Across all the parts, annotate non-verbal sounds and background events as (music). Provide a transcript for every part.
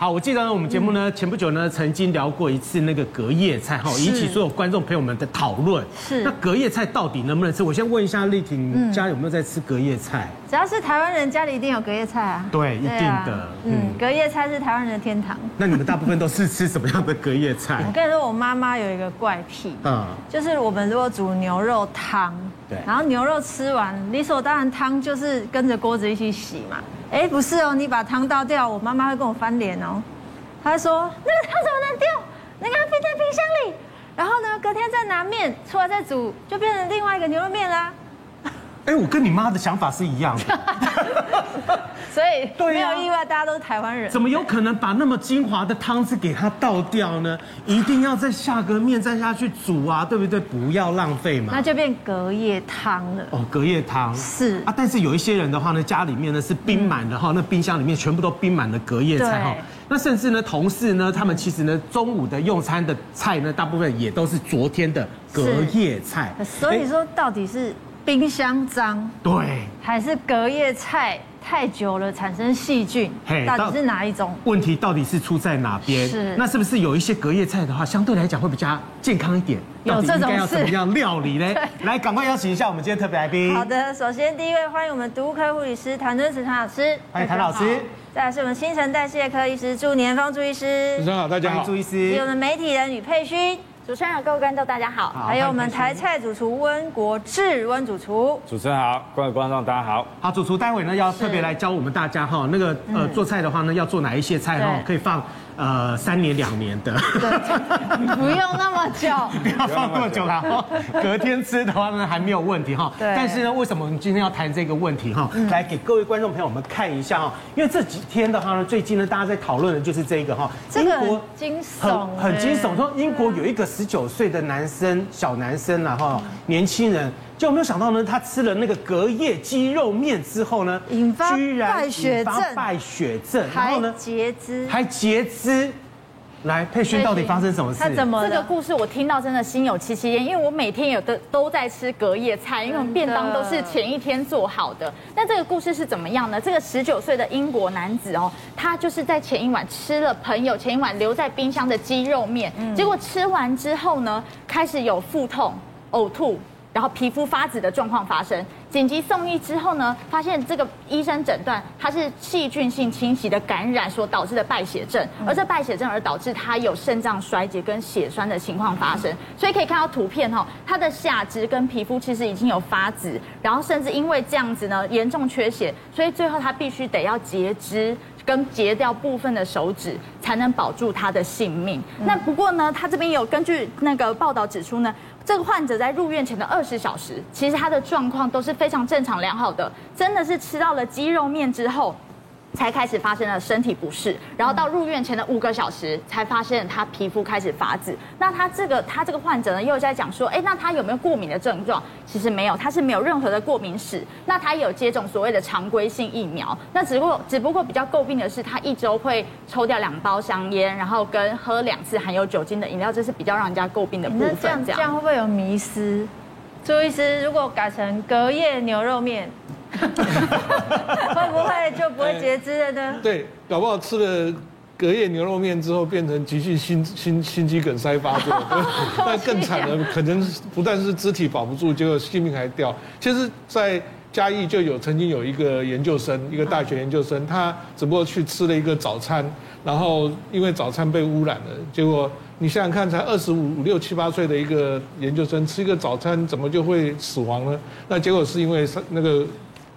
好，我记得呢，我们节目呢前不久呢曾经聊过一次那个隔夜菜哈，引起所有观众朋友们的讨论。是。那隔夜菜到底能不能吃？我先问一下丽婷，家有没有在吃隔夜菜？只要是台湾人，家里一定有隔夜菜啊。对，一定的。嗯，隔夜菜是台湾人的天堂。那你们大部分都是吃什么样的隔夜菜？我跟你说，我妈妈有一个怪癖，嗯，就是我们如果煮牛肉汤，对，然后牛肉吃完，理所当然汤就是跟着锅子一起洗嘛。哎，不是哦，你把汤倒掉，我妈妈会跟我翻脸哦。她说：“那个汤怎么能丢？你给它冰在冰箱里，然后呢，隔天再拿面出来再煮，就变成另外一个牛肉面啦。”哎，我跟你妈的想法是一样的，(laughs) 所以没有意外，大家都是台湾人。怎么有可能把那么精华的汤汁给它倒掉呢？一定要再下个面再下去煮啊，对不对？不要浪费嘛。那就变隔夜汤了。哦，隔夜汤是啊，但是有一些人的话呢，家里面呢是冰满的哈，那冰箱里面全部都冰满了隔夜菜哈。那甚至呢，同事呢，他们其实呢，中午的用餐的菜呢，大部分也都是昨天的隔夜菜。所以说，到底是？冰箱脏，对，还是隔夜菜太久了产生细菌？到底是哪一种？问题到底是出在哪边？是，那是不是有一些隔夜菜的话，相对来讲会比较健康一点？有这种事？应该要怎么样料理呢？(laughs) 来，赶快邀请一下我们今天特别来宾。好的，首先第一位欢迎我们毒物科护理师谭敦慈谭老师，欢迎谭老师。再来是我们新陈代谢科医师祝年芳祝医师，主持人好，大家好，祝医师。有我们媒体人吕佩勋。主持人好，各位观众大家好。还有我们台菜主厨温国志温主厨。主持人好，各位观众大家好。好，主厨待会呢要特别来教我们大家哈，那个呃做菜的话呢要做哪一些菜哈，可以放。呃，三年两年的，不用那么久，(laughs) 不要放那么久了。隔天吃的话呢，还没有问题哈。对。但是呢，为什么我们今天要谈这个问题哈？来给各位观众朋友们看一下哈，因为这几天的话呢，最近呢，大家在讨论的就是这个哈。英国惊悚，很惊悚。说英国有一个十九岁的男生，小男生然后年轻人。就没有想到呢，他吃了那个隔夜鸡肉面之后呢，引发败血症，败血症，然后呢，截肢，还截肢。来，佩勋到底发生什么事？他怎么？这个故事我听到真的心有戚戚焉，因为我每天有的都在吃隔夜菜，因为我们便当都是前一天做好的。那这个故事是怎么样呢？这个十九岁的英国男子哦，他就是在前一晚吃了朋友前一晚留在冰箱的鸡肉面，结果吃完之后呢，开始有腹痛、呕吐。然后皮肤发紫的状况发生，紧急送医之后呢，发现这个医生诊断他是细菌性侵袭的感染所导致的败血症，而这败血症而导致他有肾脏衰竭跟血栓的情况发生，所以可以看到图片哈，他的下肢跟皮肤其实已经有发紫，然后甚至因为这样子呢严重缺血，所以最后他必须得要截肢跟截掉部分的手指才能保住他的性命。那不过呢，他这边有根据那个报道指出呢。这个患者在入院前的二十小时，其实他的状况都是非常正常良好的，真的是吃到了鸡肉面之后。才开始发生了身体不适，然后到入院前的五个小时才发现他皮肤开始发紫。那他这个他这个患者呢，又在讲说，哎，那他有没有过敏的症状？其实没有，他是没有任何的过敏史。那他有接种所谓的常规性疫苗。那只不过只不过比较诟病的是，他一周会抽掉两包香烟，然后跟喝两次含有酒精的饮料，这是比较让人家诟病的部分。这样这样会不会有迷思？朱医师，如果改成隔夜牛肉面？(laughs) 会不会就不会截肢了呢？对，搞不好吃了隔夜牛肉面之后，变成急性心心心肌梗塞发作。(laughs) 那更惨的，可能不但是肢体保不住，结果性命还掉。其实，在嘉义就有曾经有一个研究生，一个大学研究生，他只不过去吃了一个早餐，然后因为早餐被污染了，结果你想想看，才二十五六七八岁的一个研究生吃一个早餐，怎么就会死亡呢？那结果是因为那个。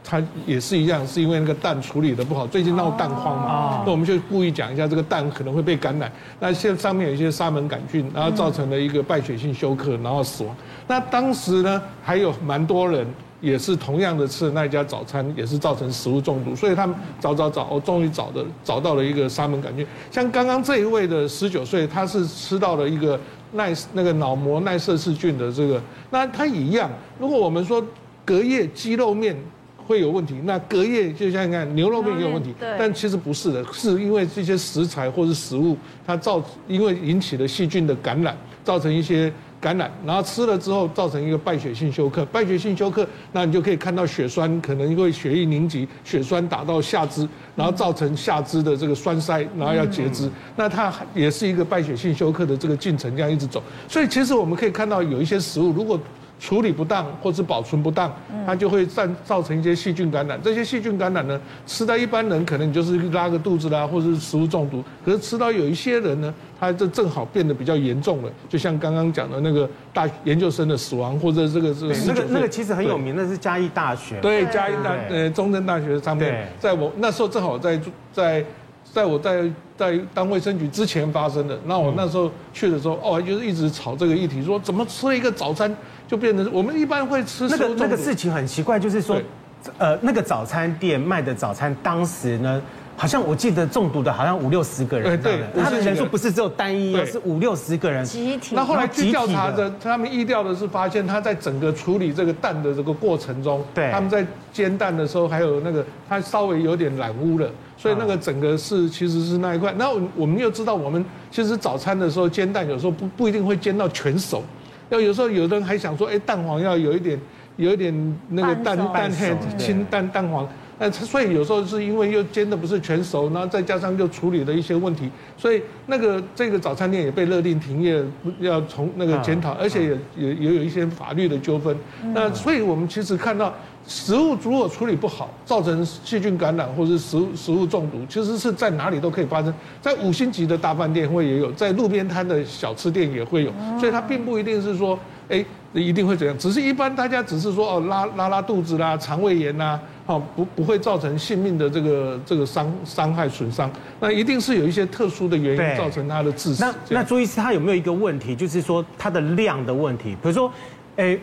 它也是一样，是因为那个蛋处理的不好，最近闹蛋荒嘛，那我们就故意讲一下这个蛋可能会被感染。那现在上面有一些沙门杆菌，然后造成了一个败血性休克，然后死亡。那当时呢，还有蛮多人也是同样的吃的那一家早餐，也是造成食物中毒。所以他们找找找，我终于找的找到了一个沙门杆菌。像刚刚这一位的十九岁，他是吃到了一个耐那个脑膜耐色氏菌的这个，那他一样。如果我们说隔夜鸡肉面。会有问题，那隔夜就像你看牛肉面也有问题，但其实不是的，是因为这些食材或是食物，它造因为引起了细菌的感染，造成一些感染，然后吃了之后造成一个败血性休克，败血性休克，那你就可以看到血栓可能因为血液凝集，血栓打到下肢，然后造成下肢的这个栓塞，然后要截肢，那它也是一个败血性休克的这个进程，这样一直走。所以其实我们可以看到有一些食物如果。处理不当或是保存不当，它就会造造成一些细菌感染。这些细菌感染呢，吃到一般人可能就是拉个肚子啦，或者是食物中毒。可是吃到有一些人呢，他这正好变得比较严重了。就像刚刚讲的那个大研究生的死亡，或者这个这个那个那个其实很有名，那是嘉义大学。对，嘉义大呃中正大学上面，在我那时候正好在在。在我在在当卫生局之前发生的，那我那时候去的时候，哦，就是一直吵这个议题，说怎么吃了一个早餐就变成我们一般会吃那个那个事情很奇怪，就是说，呃，那个早餐店卖的早餐当时呢。好像我记得中毒的，好像五六十个人。对，他的人数不是只有单一，是五六十个人。集体。那后来去调查的，他们意料的是发现他在整个处理这个蛋的这个过程中，对，他们在煎蛋的时候，还有那个他稍微有点染污了，所以那个整个是其实是那一块。那我们又知道，我们其实早餐的时候煎蛋有时候不不一定会煎到全熟，要有时候有的人还想说，哎，蛋黄要有一点有一点那个蛋蛋黑清蛋蛋黄。那所以有时候是因为又煎的不是全熟，然后再加上又处理了一些问题，所以那个这个早餐店也被勒令停业，要从那个检讨，而且也也也有一些法律的纠纷。那所以我们其实看到，食物如果处理不好，造成细菌感染或是食物食物中毒，其实是在哪里都可以发生，在五星级的大饭店会也有，在路边摊的小吃店也会有，所以它并不一定是说，哎，一定会怎样，只是一般大家只是说哦拉拉拉肚子啦，肠胃炎呐。好，不不会造成性命的这个这个伤伤害损伤，那一定是有一些特殊的原因造成他的致死。那那朱医师他有没有一个问题，就是说它的量的问题？比如说，哎，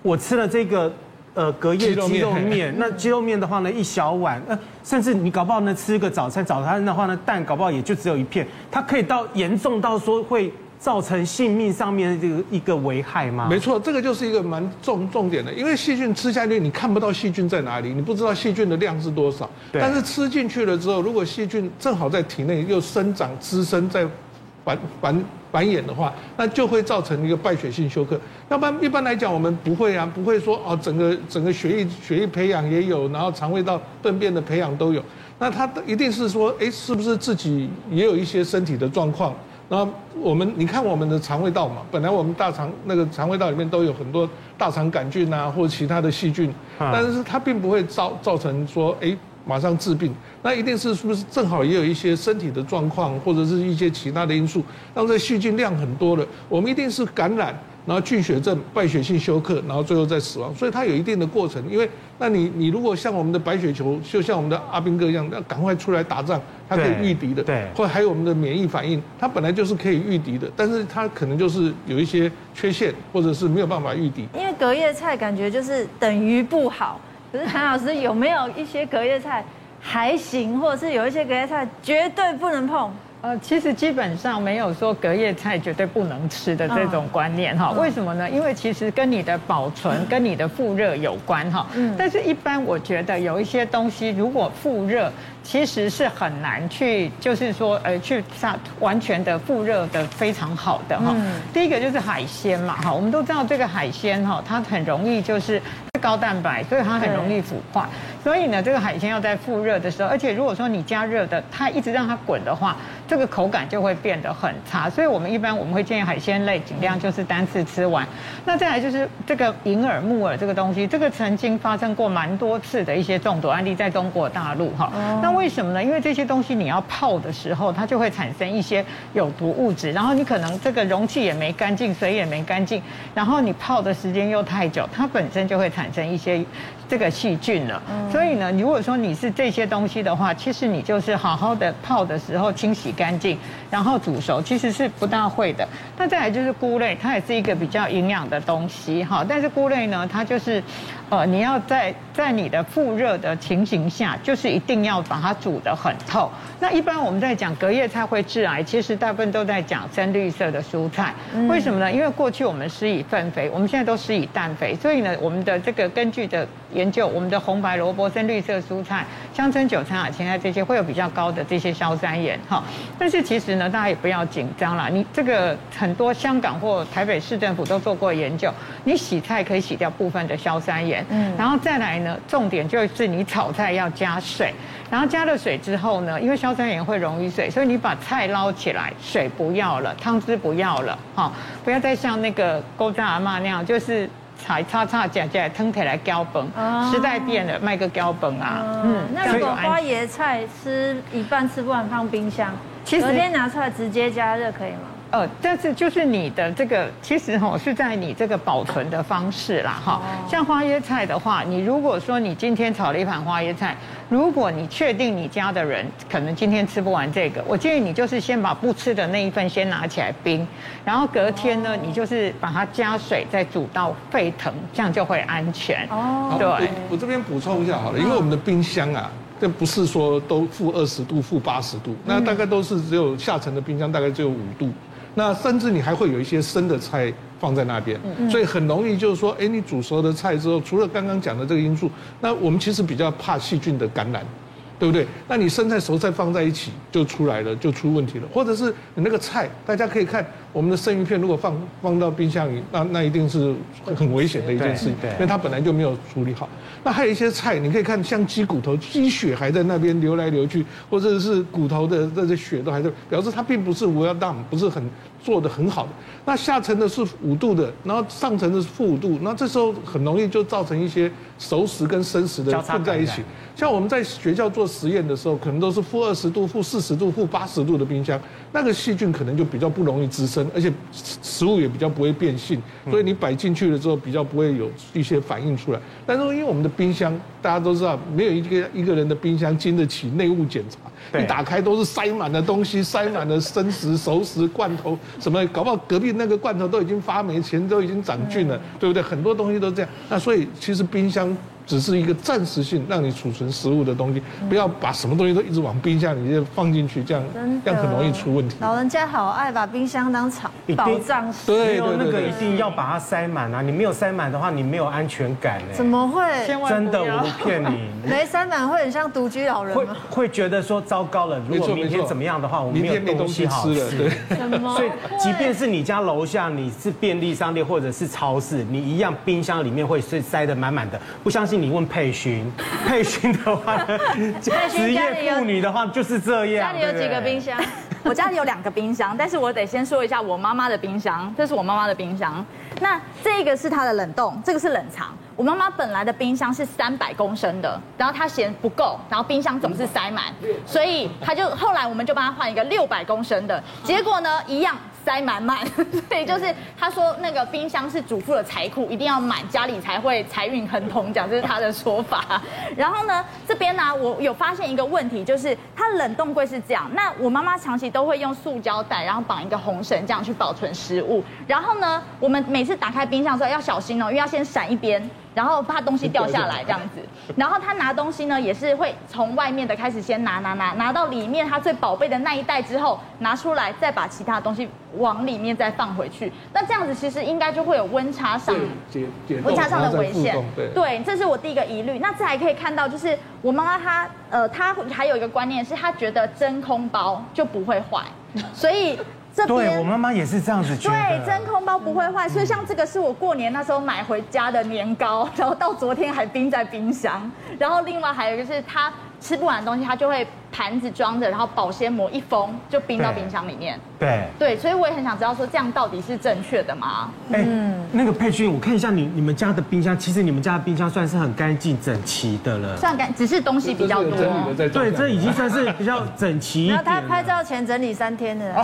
我吃了这个呃隔夜鸡肉面，(laughs) 那鸡肉面的话呢，一小碗，呃，甚至你搞不好呢吃个早餐，早餐的话呢蛋搞不好也就只有一片，它可以到严重到说会。造成性命上面的这个一个危害吗？没错，这个就是一个蛮重重点的，因为细菌吃下去，你看不到细菌在哪里，你不知道细菌的量是多少。对。但是吃进去了之后，如果细菌正好在体内又生长滋生在繁繁繁衍的话，那就会造成一个败血性休克。要不然一般来讲，我们不会啊，不会说哦，整个整个血液血液培养也有，然后肠胃道粪便的培养都有。那他一定是说，哎，是不是自己也有一些身体的状况？那我们你看我们的肠胃道嘛，本来我们大肠那个肠胃道里面都有很多大肠杆菌啊，或者其他的细菌，但是它并不会造造成说，哎，马上治病。那一定是是不是正好也有一些身体的状况，或者是一些其他的因素，让这细菌量很多了，我们一定是感染。然后菌血症、败血性休克，然后最后再死亡，所以它有一定的过程。因为，那你你如果像我们的白血球，就像我们的阿兵哥一样，要赶快出来打仗，它可以御敌的。对。或者还有我们的免疫反应，它本来就是可以御敌的，但是它可能就是有一些缺陷，或者是没有办法御敌。因为隔夜菜感觉就是等于不好，可是谭老师有没有一些隔夜菜还行，或者是有一些隔夜菜绝对不能碰？呃，其实基本上没有说隔夜菜绝对不能吃的这种观念哈。为什么呢？因为其实跟你的保存、跟你的复热有关哈。嗯。但是，一般我觉得有一些东西，如果复热，其实是很难去，就是说，呃，去杀完全的复热的非常好的哈。嗯。第一个就是海鲜嘛哈，我们都知道这个海鲜哈，它很容易就是。高蛋白，所以它很容易腐坏。所以呢，这个海鲜要在复热的时候，而且如果说你加热的，它一直让它滚的话，这个口感就会变得很差。所以我们一般我们会建议海鲜类尽量就是单次吃完。那再来就是这个银耳、木耳这个东西，这个曾经发生过蛮多次的一些中毒案例在中国大陆哈。那为什么呢？因为这些东西你要泡的时候，它就会产生一些有毒物质，然后你可能这个容器也没干净，水也没干净，然后你泡的时间又太久，它本身就会产生一些这个细菌了，所以呢，如果说你是这些东西的话，其实你就是好好的泡的时候清洗干净，然后煮熟，其实是不大会的。那再来就是菇类，它也是一个比较营养的东西哈，但是菇类呢，它就是，呃，你要在在你的复热的情形下，就是一定要把它煮得很透。那一般我们在讲隔夜菜会致癌，其实大部分都在讲深绿色的蔬菜。为什么呢？因为过去我们施以粪肥，我们现在都施以氮肥，所以呢，我们的这个根据的研究，我们的红白萝卜、深绿色蔬菜、香椿、韭菜啊、芹菜这些会有比较高的这些硝酸盐哈。但是其实呢，大家也不要紧张啦，你这个很多香港或台北市政府都做过研究，你洗菜可以洗掉部分的硝酸盐，嗯，然后再来呢，重点就是你炒菜要加水。然后加了水之后呢，因为硝酸盐会溶于水，所以你把菜捞起来，水不要了，汤汁不要了，哈，不要再像那个古早阿嬷那样，就是菜炒炒加加汤起来浇饭。时代变了，卖个浇崩啊。嗯，那如果花椰菜吃一半吃不完放冰箱，其实隔天拿出来直接加热可以吗？呃，但是就是你的这个，其实哈是在你这个保存的方式啦，哈。像花椰菜的话，你如果说你今天炒了一盘花椰菜，如果你确定你家的人可能今天吃不完这个，我建议你就是先把不吃的那一份先拿起来冰，然后隔天呢，你就是把它加水再煮到沸腾，这样就会安全。哦，对。我，我这边补充一下好了，因为我们的冰箱啊。这不是说都负二十度、负八十度，那大概都是只有下层的冰箱大概只有五度，那甚至你还会有一些生的菜放在那边，所以很容易就是说，哎，你煮熟的菜之后，除了刚刚讲的这个因素，那我们其实比较怕细菌的感染。对不对？那你生菜熟菜放在一起就出来了，就出问题了。或者是你那个菜，大家可以看我们的生鱼片，如果放放到冰箱里，那那一定是很危险的一件事情，因为它本来就没有处理好。那还有一些菜，你可以看像鸡骨头，鸡血还在那边流来流去，或者是骨头的这些血都还在，表示它并不是 well done，不是很做的很好的。那下层的是五度的，然后上层的是负五度，那这时候很容易就造成一些熟食跟生食的混在一起。像我们在学校做实验的时候，可能都是负二十度、负四十度、负八十度的冰箱，那个细菌可能就比较不容易滋生，而且食物也比较不会变性，所以你摆进去了之后比较不会有一些反应出来。但是因为我们的冰箱，大家都知道，没有一个一个人的冰箱经得起内务检查，一打开都是塞满了东西，塞满了生食、熟食、罐头什么，搞不好隔壁那个罐头都已经发霉，钱都已经长菌了，对不对？很多东西都这样。那所以其实冰箱。只是一个暂时性让你储存食物的东西，不要把什么东西都一直往冰箱里面放进去，这样这样很容易出问题。老人家好爱把冰箱当藏宝藏室，对，那个一定要把它塞满啊！你没有塞满的话，你没有安全感哎。怎么会？真的，我不骗你。没塞满会很像独居老人？会会觉得说糟糕了，如果明天怎么样的话，我们没有东西好吃。对。所以，即便是你家楼下你是便利商店或者是超市，你一样冰箱里面会塞塞得满满的。不相信？你问佩勋，(laughs) 佩勋的话，职业妇女的话就是这样。家里有几个冰箱？(laughs) 我家里有两个冰箱，但是我得先说一下我妈妈的冰箱。这是我妈妈的冰箱，那这个是她的冷冻，这个是冷藏。我妈妈本来的冰箱是三百公升的，然后她嫌不够，然后冰箱总是塞满，所以她就后来我们就帮她换一个六百公升的，结果呢一样。塞满满，所以 (laughs) 就是他说那个冰箱是主妇的财库，一定要满，家里才会财运亨通，讲这是他的说法。(laughs) 然后呢，这边呢，我有发现一个问题，就是它冷冻柜是这样，那我妈妈长期都会用塑胶袋，然后绑一个红绳，这样去保存食物。然后呢，我们每次打开冰箱的时候要小心哦，因为要先闪一边。然后怕东西掉下来这样子，然后他拿东西呢，也是会从外面的开始先拿拿拿，拿到里面他最宝贝的那一袋之后拿出来，再把其他东西往里面再放回去。那这样子其实应该就会有温差上温差上的危险。对，这是我第一个疑虑。那这还可以看到，就是我妈妈她呃，她还有一个观念是，她觉得真空包就不会坏，所以。这对我妈妈也是这样子觉得。对，真空包不会坏，所以像这个是我过年那时候买回家的年糕，然后到昨天还冰在冰箱。然后另外还有一个是它。吃不完的东西，它就会盘子装着，然后保鲜膜一封就冰到冰箱里面。对对，所以我也很想知道说这样到底是正确的吗？哎，那个佩君，我看一下你你们家的冰箱，其实你们家的冰箱算是很干净整齐的了。算干，只是东西比较多。对，这已经算是比较整齐。然 (laughs) 后他拍照前整理三天的。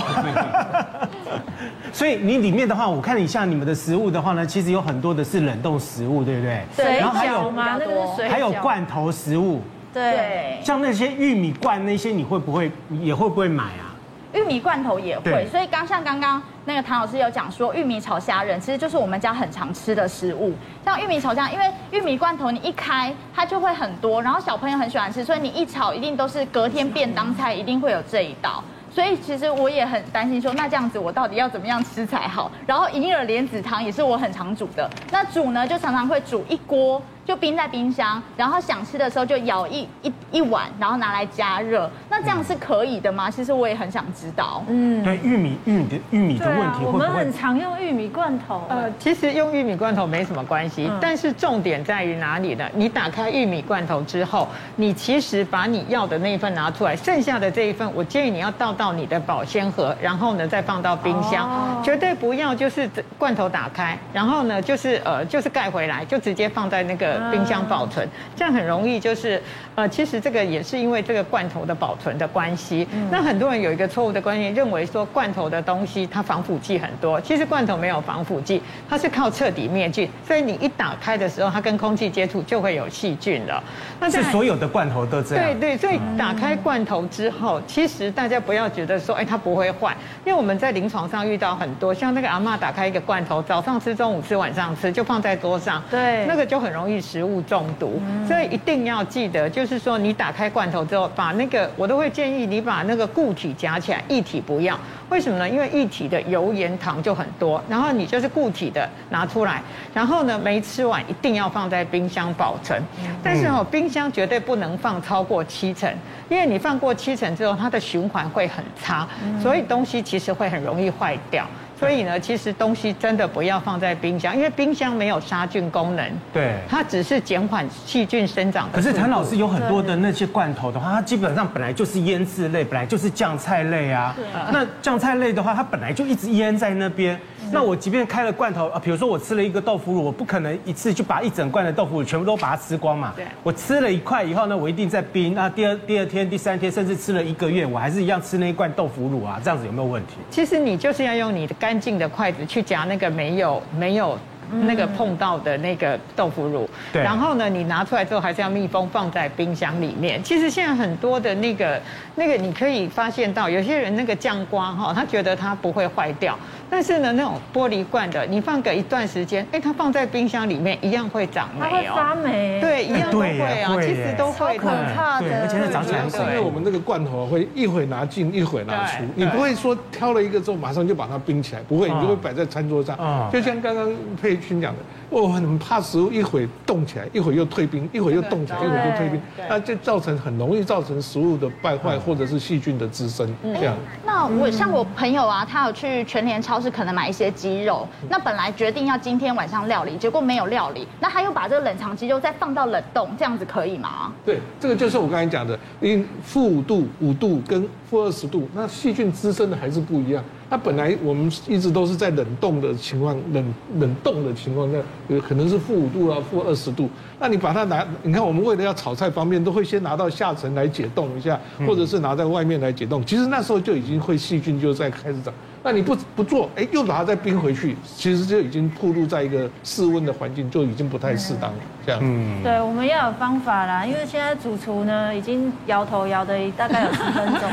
所以你里面的话，我看一下你们的食物的话呢，其实有很多的是冷冻食物，对不对？对。然后还有吗？那个是水。还有罐头食物。对，像那些玉米罐那些，你会不会也会不会买啊？玉米罐头也会。所以刚像刚刚那个唐老师有讲说，玉米炒虾仁其实就是我们家很常吃的食物。像玉米炒虾，因为玉米罐头你一开它就会很多，然后小朋友很喜欢吃，所以你一炒一定都是隔天便当菜，一定会有这一道。所以其实我也很担心说，那这样子我到底要怎么样吃才好？然后银耳莲子汤也是我很常煮的，那煮呢就常常会煮一锅。就冰在冰箱，然后想吃的时候就舀一一一碗，然后拿来加热。那这样是可以的吗？其实我也很想知道。嗯，对，玉米玉米的玉米的问题会不会？我们很常用玉米罐头。呃，其实用玉米罐头没什么关系，但是重点在于哪里呢？你打开玉米罐头之后，你其实把你要的那一份拿出来，剩下的这一份，我建议你要倒到你的保鲜盒，然后呢再放到冰箱，哦绝对不要就是罐头打开，然后呢就是呃就是盖回来，就直接放在那个。冰箱保存，这样很容易就是，呃，其实这个也是因为这个罐头的保存的关系。那很多人有一个错误的观念，认为说罐头的东西它防腐剂很多，其实罐头没有防腐剂，它是靠彻底灭菌。所以你一打开的时候，它跟空气接触就会有细菌了。那是所有的罐头都这样？对对，所以打开罐头之后，其实大家不要觉得说，哎，它不会坏，因为我们在临床上遇到很多，像那个阿嬷打开一个罐头，早上吃、中午吃、晚上吃，就放在桌上，对，那个就很容易食物中毒，所以一定要记得，就是说你打开罐头之后，把那个我都会建议你把那个固体夹起来，液体不要。为什么呢？因为液体的油盐糖就很多，然后你就是固体的拿出来，然后呢没吃完一定要放在冰箱保存。但是哦，冰箱绝对不能放超过七成，因为你放过七成之后，它的循环会很差，所以东西其实会很容易坏掉。所以呢，其实东西真的不要放在冰箱，因为冰箱没有杀菌功能。对，它只是减缓细菌生长。可是谭老师有很多的那些罐头的话，它基本上本来就是腌制类，本来就是酱菜类啊。那酱菜类的话，它本来就一直腌在那边。那我即便开了罐头啊，比如说我吃了一个豆腐乳，我不可能一次就把一整罐的豆腐乳全部都把它吃光嘛。对。我吃了一块以后呢，我一定在冰。那第二第二天、第三天，甚至吃了一个月，我还是一样吃那一罐豆腐乳啊。这样子有没有问题？其实你就是要用你的干净的筷子去夹那个没有没有那个碰到的那个豆腐乳，对。然后呢，你拿出来之后还是要密封放在冰箱里面。其实现在很多的那个那个你可以发现到，有些人那个酱瓜哈，他觉得它不会坏掉。但是呢，那种玻璃罐的，你放个一段时间，哎，它放在冰箱里面一样会长霉哦。它会发霉。对，一样都会啊，其实都会可怕的。而且长起来是因为我们那个罐头会一会拿进，一会拿出，你不会说挑了一个之后马上就把它冰起来，不会，你就会摆在餐桌上。就像刚刚佩君讲的。我很怕食物一会冻起来，一会又退冰，一会又冻起来，一会又退冰，那就造成很容易造成食物的败坏或者是细菌的滋生。这样。那我像我朋友啊，他有去全联超市可能买一些鸡肉，那本来决定要今天晚上料理，结果没有料理，那他又把这个冷藏鸡肉再放到冷冻，这样子可以吗？对，这个就是我刚才讲的，因负五度、五度跟负二十度，那细菌滋生的还是不一样。它本来我们一直都是在冷冻的情况，冷冷冻的情况下，有可能是负五度啊，负二十度。那你把它拿，你看我们为了要炒菜方便，都会先拿到下层来解冻一下，或者是拿在外面来解冻。其实那时候就已经会细菌就在开始长。那你不不做，哎，又把它再冰回去，其实就已经暴露在一个室温的环境，就已经不太适当了。这样，嗯，对，我们要有方法啦，因为现在主厨呢已经摇头摇的大概有十分钟。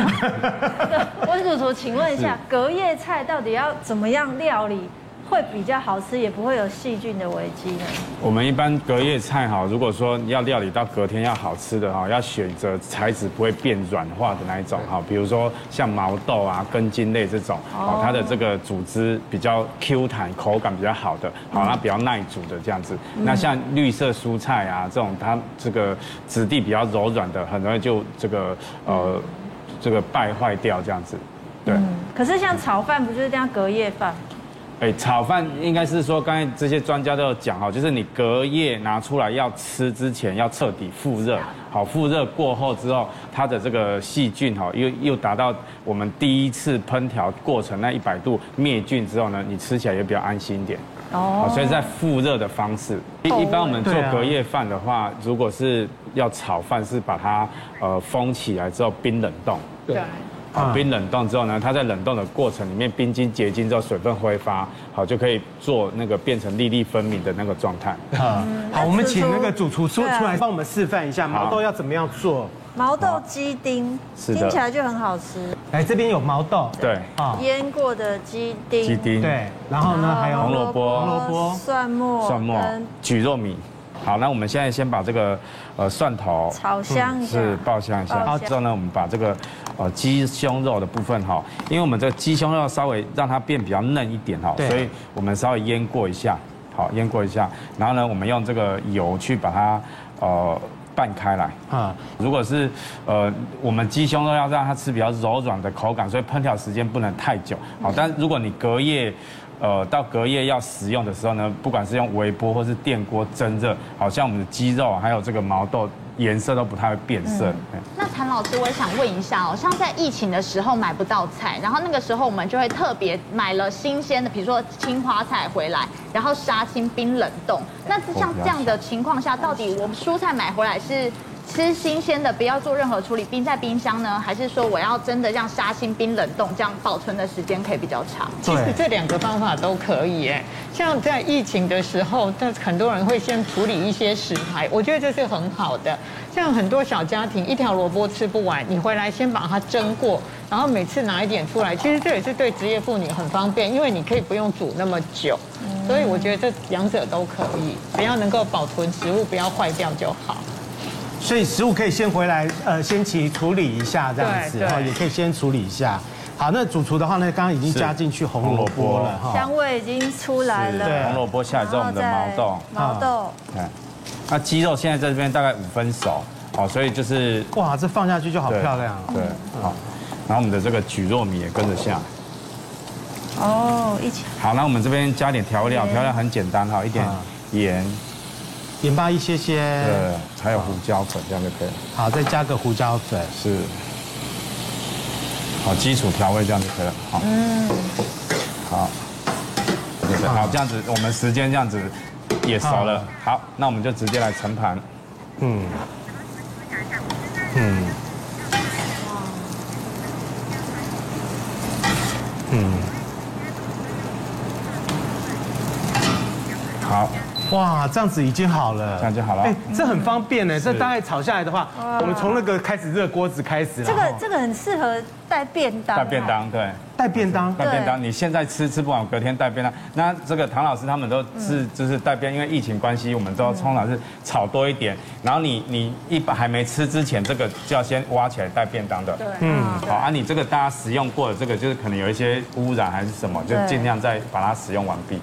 (laughs) 温主厨，请问一下，隔夜菜到底要怎么样料理？会比较好吃，也不会有细菌的危机呢。我们一般隔夜菜哈，如果说要料理到隔天要好吃的哈，要选择材质不会变软化的那一种哈，比如说像毛豆啊、根茎类这种，哦，它的这个组织比较 Q 弹，口感比较好的，好，它比较耐煮的这样子。那像绿色蔬菜啊这种，它这个质地比较柔软的，很容易就这个呃这个败坏掉这样子。对。可是像炒饭不就是这样隔夜饭？哎，炒饭应该是说，刚才这些专家都有讲哈，就是你隔夜拿出来要吃之前，要彻底复热，好，复热过后之后，它的这个细菌哈，又又达到我们第一次烹调过程那一百度灭菌之后呢，你吃起来也比较安心一点。哦，所以在复热的方式，一一般我们做隔夜饭的话，如果是要炒饭，是把它呃封起来之后冰冷冻。对。冰冷冻之后呢，它在冷冻的过程里面，冰晶结晶之后，水分挥发，好就可以做那个变成粒粒分明的那个状态。好，我们请那个主厨出出来帮我们示范一下毛豆要怎么样做。毛豆鸡丁，听起来就很好吃。来这边有毛豆，对，啊，腌过的鸡丁，鸡丁，对，然后呢还有红萝卜、红萝卜、蒜末、蒜末、蒟蒻米。好，那我们现在先把这个呃蒜头炒香一下，是爆香一下。好之后呢，我们把这个呃鸡胸肉的部分哈，因为我们这个鸡胸肉稍微让它变比较嫩一点哈，所以我们稍微腌过一下，好，腌过一下。然后呢，我们用这个油去把它呃拌开来啊。如果是呃我们鸡胸肉要让它吃比较柔软的口感，所以烹调时间不能太久。好，但如果你隔夜。呃，到隔夜要食用的时候呢，不管是用微波或是电锅蒸热，好像我们的鸡肉还有这个毛豆颜色都不太会变色。嗯、那谭老师，我也想问一下哦，像在疫情的时候买不到菜，然后那个时候我们就会特别买了新鲜的，比如说青花菜回来，然后杀青冰冷冻。那像这样的情况下，到底我们蔬菜买回来是？吃新鲜的，不要做任何处理，冰在冰箱呢？还是说我要真的让杀青冰冷冻，这样保存的时间可以比较长？其实这两个方法都可以哎。像在疫情的时候，但很多人会先处理一些食材，我觉得这是很好的。像很多小家庭一条萝卜吃不完，你回来先把它蒸过，然后每次拿一点出来，其实这也是对职业妇女很方便，因为你可以不用煮那么久。所以我觉得这两者都可以，只要能够保存食物不要坏掉就好。所以食物可以先回来，呃，先去处理一下这样子，然后也可以先处理一下。好，那主厨的话呢，刚刚已经加进去红萝卜了，香味已经出来了。对，红萝卜下来之后，我们的毛豆，毛豆，对。那鸡肉现在在这边大概五分熟，好，所以就是哇，这放下去就好漂亮。对，好。然后我们的这个蒟蒻米也跟着下。哦，一起。好，那我们这边加点调料，调料很简单哈，一点盐。盐巴一些些，对，还有胡椒粉，这样就可以。好，再加个胡椒粉，是。好，基础调味这样就可以了。好，嗯，好，好，这样子，我们时间这样子也熟了。好，那我们就直接来盛盘。嗯，嗯，嗯，好。哇，这样子已经好了，这样就好了。哎，这很方便呢。这大概炒下来的话，我们从那个开始热锅子开始。这个这个很适合带便当。带便当，对，带便当，带便当。你现在吃吃不完，隔天带便当。那这个唐老师他们都是就是带便，因为疫情关系，我们都要通常是炒多一点。然后你你一般还没吃之前，这个就要先挖起来带便当的。对，嗯，好啊，你这个大家使用过的这个，就是可能有一些污染还是什么，就尽量再把它使用完毕。